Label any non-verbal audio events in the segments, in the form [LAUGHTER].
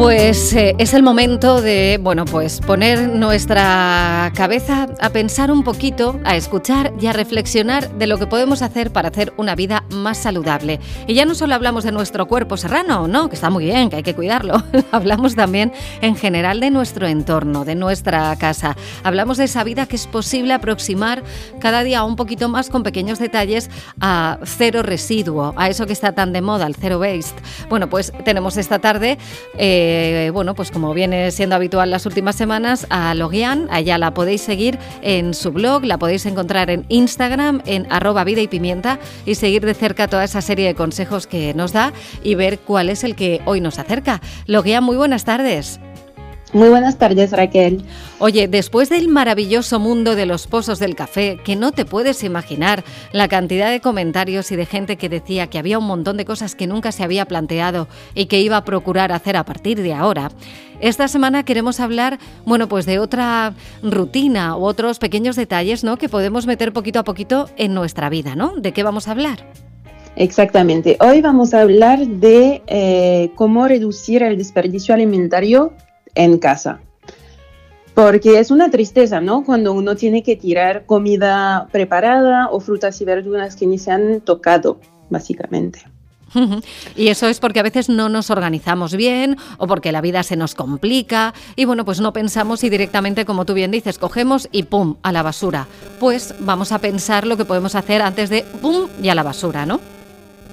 Pues eh, es el momento de, bueno, pues poner nuestra cabeza a pensar un poquito, a escuchar y a reflexionar de lo que podemos hacer para hacer una vida más saludable. Y ya no solo hablamos de nuestro cuerpo serrano, no, que está muy bien, que hay que cuidarlo. [LAUGHS] hablamos también en general de nuestro entorno, de nuestra casa. Hablamos de esa vida que es posible aproximar cada día un poquito más con pequeños detalles a cero residuo, a eso que está tan de moda, el zero waste. Bueno, pues tenemos esta tarde eh, bueno, pues como viene siendo habitual las últimas semanas, a Logian. Allá la podéis seguir en su blog, la podéis encontrar en Instagram, en arroba vida y pimienta, y seguir de cerca toda esa serie de consejos que nos da y ver cuál es el que hoy nos acerca. Logian, muy buenas tardes. Muy buenas tardes, Raquel. Oye, después del maravilloso mundo de los pozos del café, que no te puedes imaginar la cantidad de comentarios y de gente que decía que había un montón de cosas que nunca se había planteado y que iba a procurar hacer a partir de ahora, esta semana queremos hablar, bueno, pues de otra rutina u otros pequeños detalles, ¿no? Que podemos meter poquito a poquito en nuestra vida, ¿no? ¿De qué vamos a hablar? Exactamente. Hoy vamos a hablar de eh, cómo reducir el desperdicio alimentario en casa. Porque es una tristeza, ¿no? Cuando uno tiene que tirar comida preparada o frutas y verduras que ni se han tocado, básicamente. [LAUGHS] Y eso es porque a veces no nos organizamos bien o porque la vida se nos complica y bueno, pues no pensamos y directamente, como tú bien dices, cogemos y ¡pum! a la basura. Pues vamos a pensar lo que podemos hacer antes de ¡pum! y a la basura, ¿no?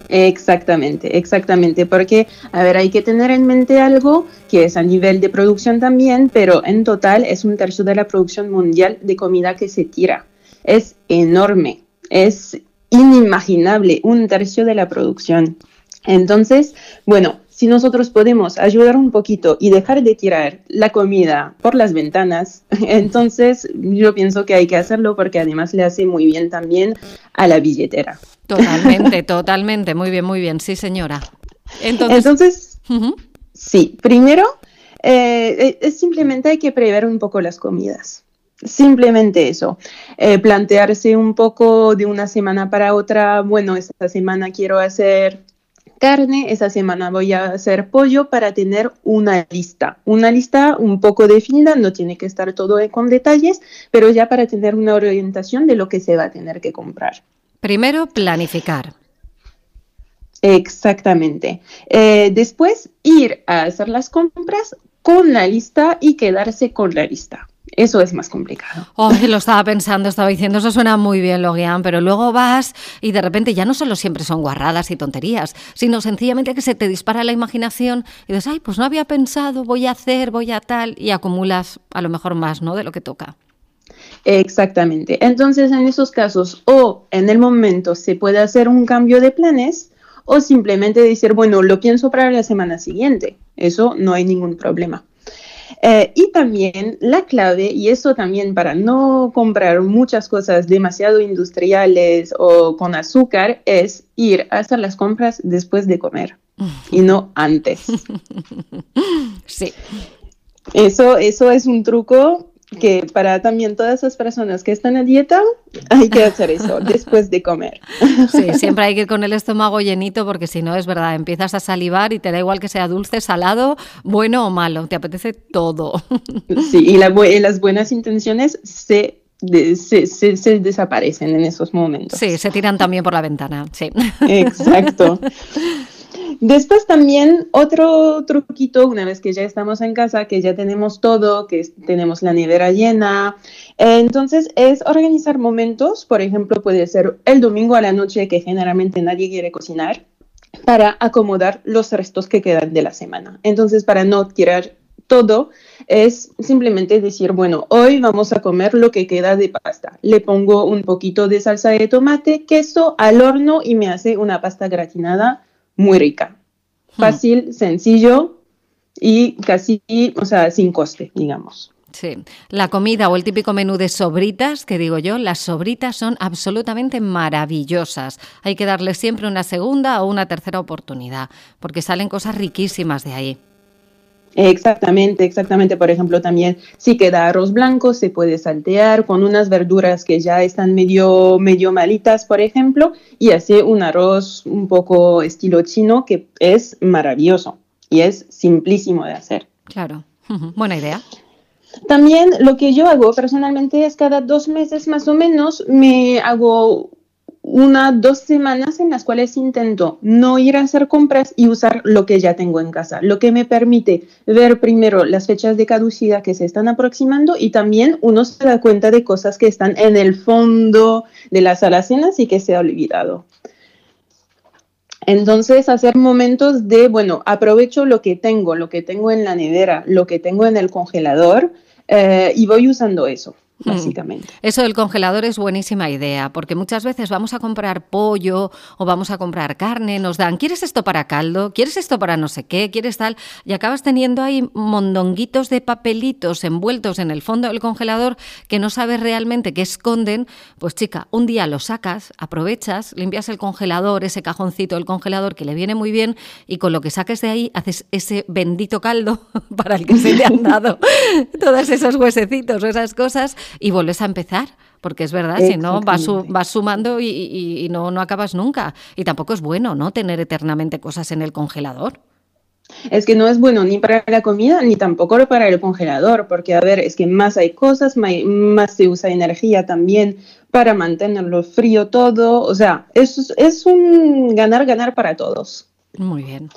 Exactamente, exactamente, porque, a ver, hay que tener en mente algo que es a nivel de producción también, pero en total es un tercio de la producción mundial de comida que se tira. Es enorme, es inimaginable, un tercio de la producción. Entonces, bueno, si nosotros podemos ayudar un poquito y dejar de tirar la comida por las ventanas, [LAUGHS] entonces yo pienso que hay que hacerlo porque además le hace muy bien también a la billetera. Totalmente, [LAUGHS] totalmente, muy bien, muy bien, sí señora. Entonces, sí, primero, eh, es simplemente hay que prever un poco las comidas. Simplemente eso, eh, plantearse un poco de una semana para otra, bueno, esta semana quiero hacer carne, esa semana voy a hacer pollo para tener una lista, una lista un poco definida, no tiene que estar todo con detalles, pero ya para tener una orientación de lo que se va a tener que comprar. Primero, planificar. Exactamente. Eh, después, ir a hacer las compras con la lista y quedarse con la lista. Eso es más complicado. Oh, lo estaba pensando, estaba diciendo, eso suena muy bien, Logian, pero luego vas y de repente ya no solo siempre son guarradas y tonterías, sino sencillamente que se te dispara la imaginación y dices, ay, pues no había pensado, voy a hacer, voy a tal, y acumulas a lo mejor más, ¿no? De lo que toca. Exactamente. Entonces, en esos casos, o en el momento se puede hacer un cambio de planes, o simplemente decir, bueno, lo pienso para la semana siguiente. Eso no hay ningún problema. Eh, y también la clave, y eso también para no comprar muchas cosas demasiado industriales o con azúcar, es ir a hacer las compras después de comer y no antes. [LAUGHS] Sí. Eso, eso es un truco que para también todas esas personas que están a dieta, hay que hacer eso [LAUGHS] después de comer. Sí, siempre hay que ir con el estómago llenito porque si no es verdad, empiezas a salivar y te da igual que sea dulce, salado, bueno o malo, te apetece todo. [LAUGHS] Sí, y, las buenas intenciones se se, desaparecen en esos momentos. Sí, se tiran también por la ventana, sí. Exacto. [LAUGHS] Después también otro truquito, una vez que ya estamos en casa, que ya tenemos todo, que tenemos la nevera llena, entonces es organizar momentos, por ejemplo, puede ser el domingo a la noche que generalmente nadie quiere cocinar, para acomodar los restos que quedan de la semana. Entonces, para no tirar todo, es simplemente decir, bueno, hoy vamos a comer lo que queda de pasta. Le pongo un poquito de salsa de tomate, queso al horno y me hace una pasta gratinada muy rica. Hmm. Fácil, sencillo y casi, o sea, sin coste, digamos. Sí, la comida o el típico menú de sobritas, que digo yo, las sobritas son absolutamente maravillosas. Hay que darle siempre una segunda o una tercera oportunidad, porque salen cosas riquísimas de ahí. Exactamente, exactamente. Por ejemplo, también si queda arroz blanco, se puede saltear con unas verduras que ya están medio, medio malitas, por ejemplo, y hace un arroz un poco estilo chino que es maravilloso. y es simplísimo de hacer. Claro, [LAUGHS] buena idea. También lo que yo hago personalmente es cada dos meses más o menos me hago una, dos semanas en las cuales intento no ir a hacer compras y usar lo que ya tengo en casa, lo que me permite ver primero las fechas de caducidad que se están aproximando y también uno se da cuenta de cosas que están en el fondo de las alacenas y que se ha olvidado. Entonces, hacer momentos de, bueno, aprovecho lo que tengo, lo que tengo en la nevera, lo que tengo en el congelador eh, y voy usando eso. Mm. básicamente. Eso del congelador es buenísima idea, porque muchas veces vamos a comprar pollo o vamos a comprar carne, nos dan, ¿quieres esto para caldo? ¿Quieres esto para no sé qué? ¿Quieres tal? Y acabas teniendo ahí mondonguitos de papelitos envueltos en el fondo del congelador que no sabes realmente qué esconden. Pues chica, un día lo sacas, aprovechas, limpias el congelador, ese cajoncito del congelador que le viene muy bien y con lo que saques de ahí haces ese bendito caldo [LAUGHS] para el que se le han dado [LAUGHS] todos esos huesecitos o esas cosas y vuelves a empezar. Porque es verdad, si no, vas, vas sumando y, no, no acabas nunca. Y tampoco es bueno, ¿no? Tener eternamente cosas en el congelador. Es que no es bueno ni para la comida ni tampoco para el congelador, porque a ver, es que más hay cosas, más se usa energía también para mantenerlo frío todo, o sea, es, es un ganar-ganar para todos. Muy bien.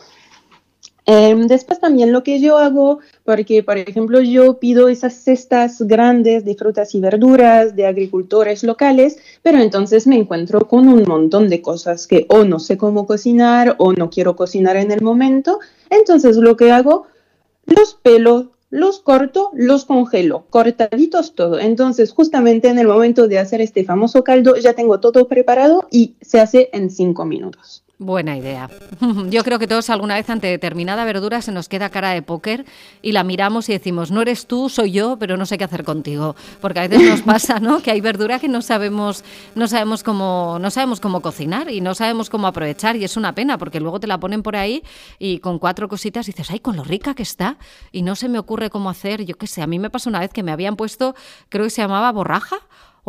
Em, después también lo que yo hago, porque por ejemplo yo pido esas cestas grandes de frutas y verduras de agricultores locales, pero entonces me encuentro con un montón de cosas que o no sé cómo cocinar o no quiero cocinar en el momento. Entonces lo que hago, los pelo, los corto, los congelo, cortaditos todo. Entonces justamente en el momento de hacer este famoso caldo ya tengo todo preparado y se hace en cinco minutos. Buena idea. [LAUGHS] Yo creo que todos alguna vez ante determinada verdura se nos queda cara de póker y la miramos y decimos, no eres tú, soy yo, pero no sé qué hacer contigo. Porque a veces nos [LAUGHS] pasa, ¿no? Que hay verdura que no sabemos, no sabemos cómo, no sabemos cómo cocinar y no sabemos cómo aprovechar y es una pena porque luego te la ponen por ahí y con cuatro cositas dices, ay, con lo rica que está y no se me ocurre cómo hacer, yo qué sé, a mí me pasó una vez que me habían puesto, creo que se llamaba borraja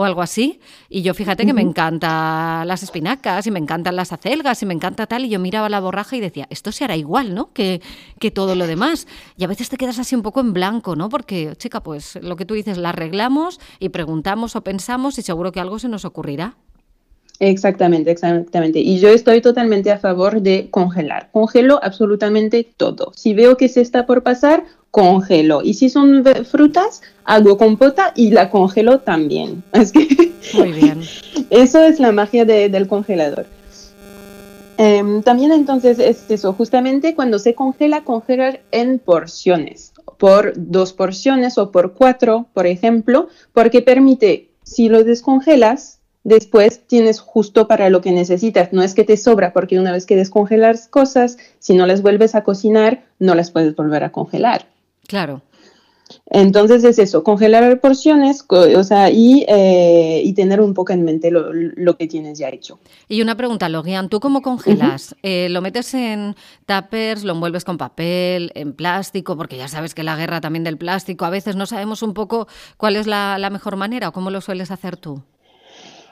o algo así. Y yo fíjate que me encantan las espinacas y me encantan las acelgas y me encanta tal. Y yo miraba la borraja y decía, esto se hará igual, ¿no? Que, que todo lo demás. Y a veces te quedas así un poco en blanco, ¿no? Porque, chica, pues lo que tú dices, la arreglamos y preguntamos o pensamos y seguro que algo se nos ocurrirá. Exactamente, exactamente. Y yo estoy totalmente a favor de congelar. Congelo absolutamente todo. Si veo que se está por pasar, congelo. Y si son frutas, hago compota y la congelo también. [LAUGHS] Es que Muy bien. Eso es la magia del congelador. Em, también entonces es eso, justamente cuando se congela, congelar en porciones, por dos porciones o por cuatro, por ejemplo, porque permite, si lo descongelas, después tienes justo para lo que necesitas. No es que te sobra, porque una vez que descongelas cosas, si no las vuelves a cocinar, no las puedes volver a congelar. Claro. Entonces es eso, congelar porciones o sea, y, eh, y, tener un poco en mente lo, que tienes ya hecho. Y una pregunta, Logian, ¿tú cómo congelas? Eh, ¿Lo metes en tuppers, lo envuelves con papel, en plástico? Porque ya sabes que la guerra también del plástico, a veces no sabemos un poco cuál es la, la mejor manera o cómo lo sueles hacer tú.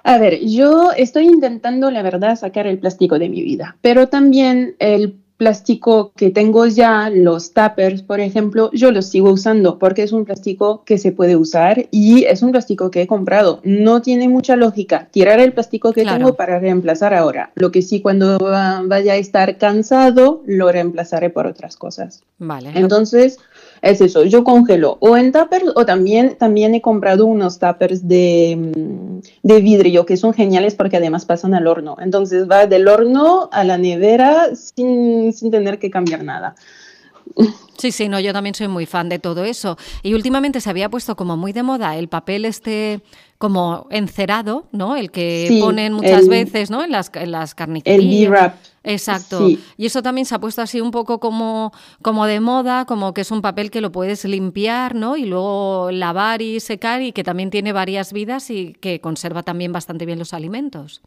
A ver, yo estoy intentando, la verdad, sacar el plástico de mi vida, pero también el plástico que tengo ya, los tuppers, por ejemplo, yo los sigo usando porque es un plástico que se puede usar y es un plástico que he comprado. No tiene mucha lógica tirar el plástico que tengo para reemplazar ahora. Lo que sí, cuando vaya a estar cansado, lo reemplazaré por otras cosas. Vale. Entonces, es eso, yo congelo o en tuppers o también, también he comprado unos tuppers de, mm, de vidrio que son geniales porque además pasan al horno. Entonces va del horno a la nevera sin, sin tener que cambiar nada. [LAUGHS] Sí, sí, no, yo también soy muy fan de todo eso. Y últimamente se había puesto como muy de moda el papel este como encerado, ¿no? El que ponen muchas veces, ¿no? En las, en las carnicerías. El B-Wrap. Exacto. Y eso también se ha puesto así un poco como, como de moda, como que es un papel que lo puedes limpiar, ¿no? Y luego lavar y secar y que también tiene varias vidas y que conserva también bastante bien los alimentos.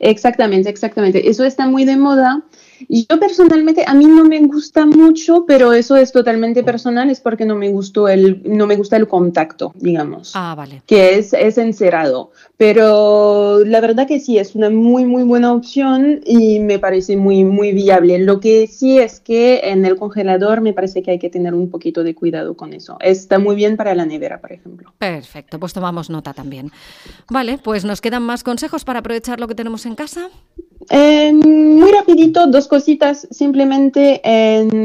Exactamente, exactamente. Eso está muy de moda. Yo personalmente, a mí no me gusta mucho, pero eso es totalmente personal, es porque no me, gustó el, no me gusta el contacto, digamos. Ah, vale. Que es, es encerado. Pero la verdad que sí, es una muy, muy buena opción y me parece muy, muy viable. Lo que sí es que en el congelador me parece que hay que tener un poquito de cuidado con eso. Está muy bien para la nevera, por ejemplo. Perfecto, pues tomamos nota también. Vale, pues nos quedan más consejos para aprovechar lo que tenemos en casa. Eh, muy rapidito, dos cositas. Simplemente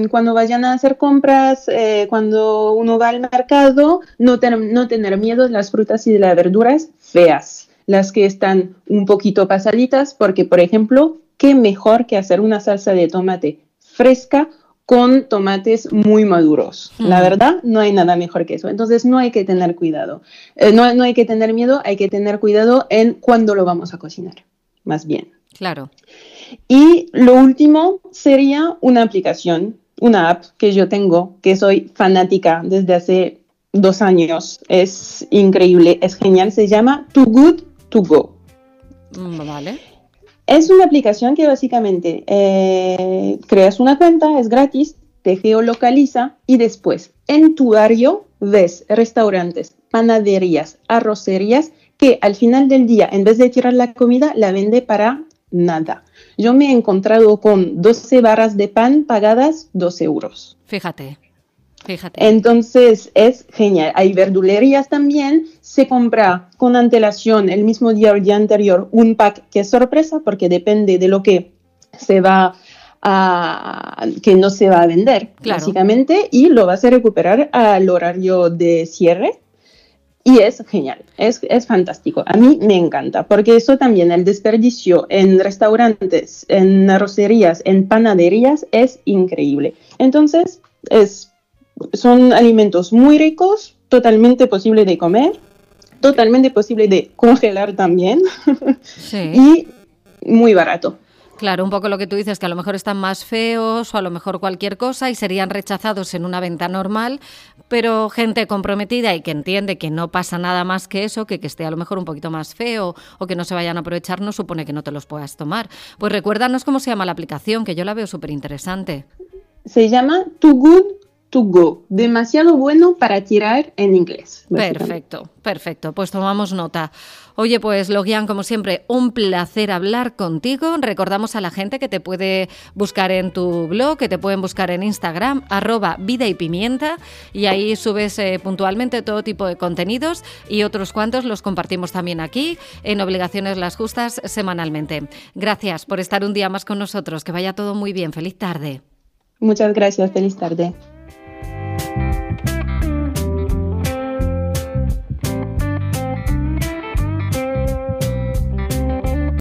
cuando vayan a hacer compras, eh, cuando uno va al mercado, no, no tener miedo de las frutas y de las verduras feas, las que están un poquito pasaditas, porque por ejemplo, qué mejor que hacer una salsa de tomate fresca con tomates muy maduros. La verdad, no hay nada mejor que eso. Entonces, no hay que tener cuidado. Eh, no, no hay que tener miedo, hay que tener cuidado en cuándo lo vamos a cocinar, más bien. Claro. Y lo último sería una aplicación, una app que yo tengo, que soy fanática desde hace dos años. Es increíble, es genial. Se llama Too Good To Go. Mm, vale. Es una aplicación que básicamente eh, creas una cuenta, es gratis, te geolocaliza y después en tu barrio ves restaurantes, panaderías, arrocerías que al final del día, en vez de tirar la comida, la vende para nada. Yo me he encontrado con 12 barras de pan pagadas 12 euros. Fíjate. Fíjate. Entonces es genial. Hay verdulerías también. Se compra con antelación el mismo día o el día anterior un pack que es sorpresa porque depende de lo que se va a, que no se va a vender, básicamente, y lo vas a recuperar al horario de cierre y es genial, es, es, fantástico. A mí me encanta, porque eso también, el desperdicio en restaurantes, en arrocerías, en panaderías, es increíble. Entonces, es, son alimentos muy ricos, totalmente posible de comer, totalmente posible de congelar también, [LAUGHS] y muy barato. Claro, un poco lo que tú dices, que a lo mejor están más feos o a lo mejor cualquier cosa y serían rechazados en una venta normal, pero gente comprometida y que entiende que no pasa nada más que eso, que, que esté a lo mejor un poquito más feo o que no se vayan a aprovechar, no supone que no te los puedas tomar. Pues recuérdanos cómo se llama la aplicación, que yo la veo súper interesante. Se llama Too Good to go. Demasiado bueno para tirar en inglés. Perfecto, perfecto. Pues tomamos nota. Oye, pues Logian, como siempre, un placer hablar contigo. Recordamos a la gente que te puede buscar en tu blog, que te pueden buscar en Instagram, arroba vida y pimienta, y ahí subes eh, puntualmente todo tipo de contenidos y otros cuantos los compartimos también aquí en Obligaciones las Justas semanalmente. Gracias por estar un día más con nosotros. Que vaya todo muy bien. Feliz tarde. Muchas gracias. Feliz tarde.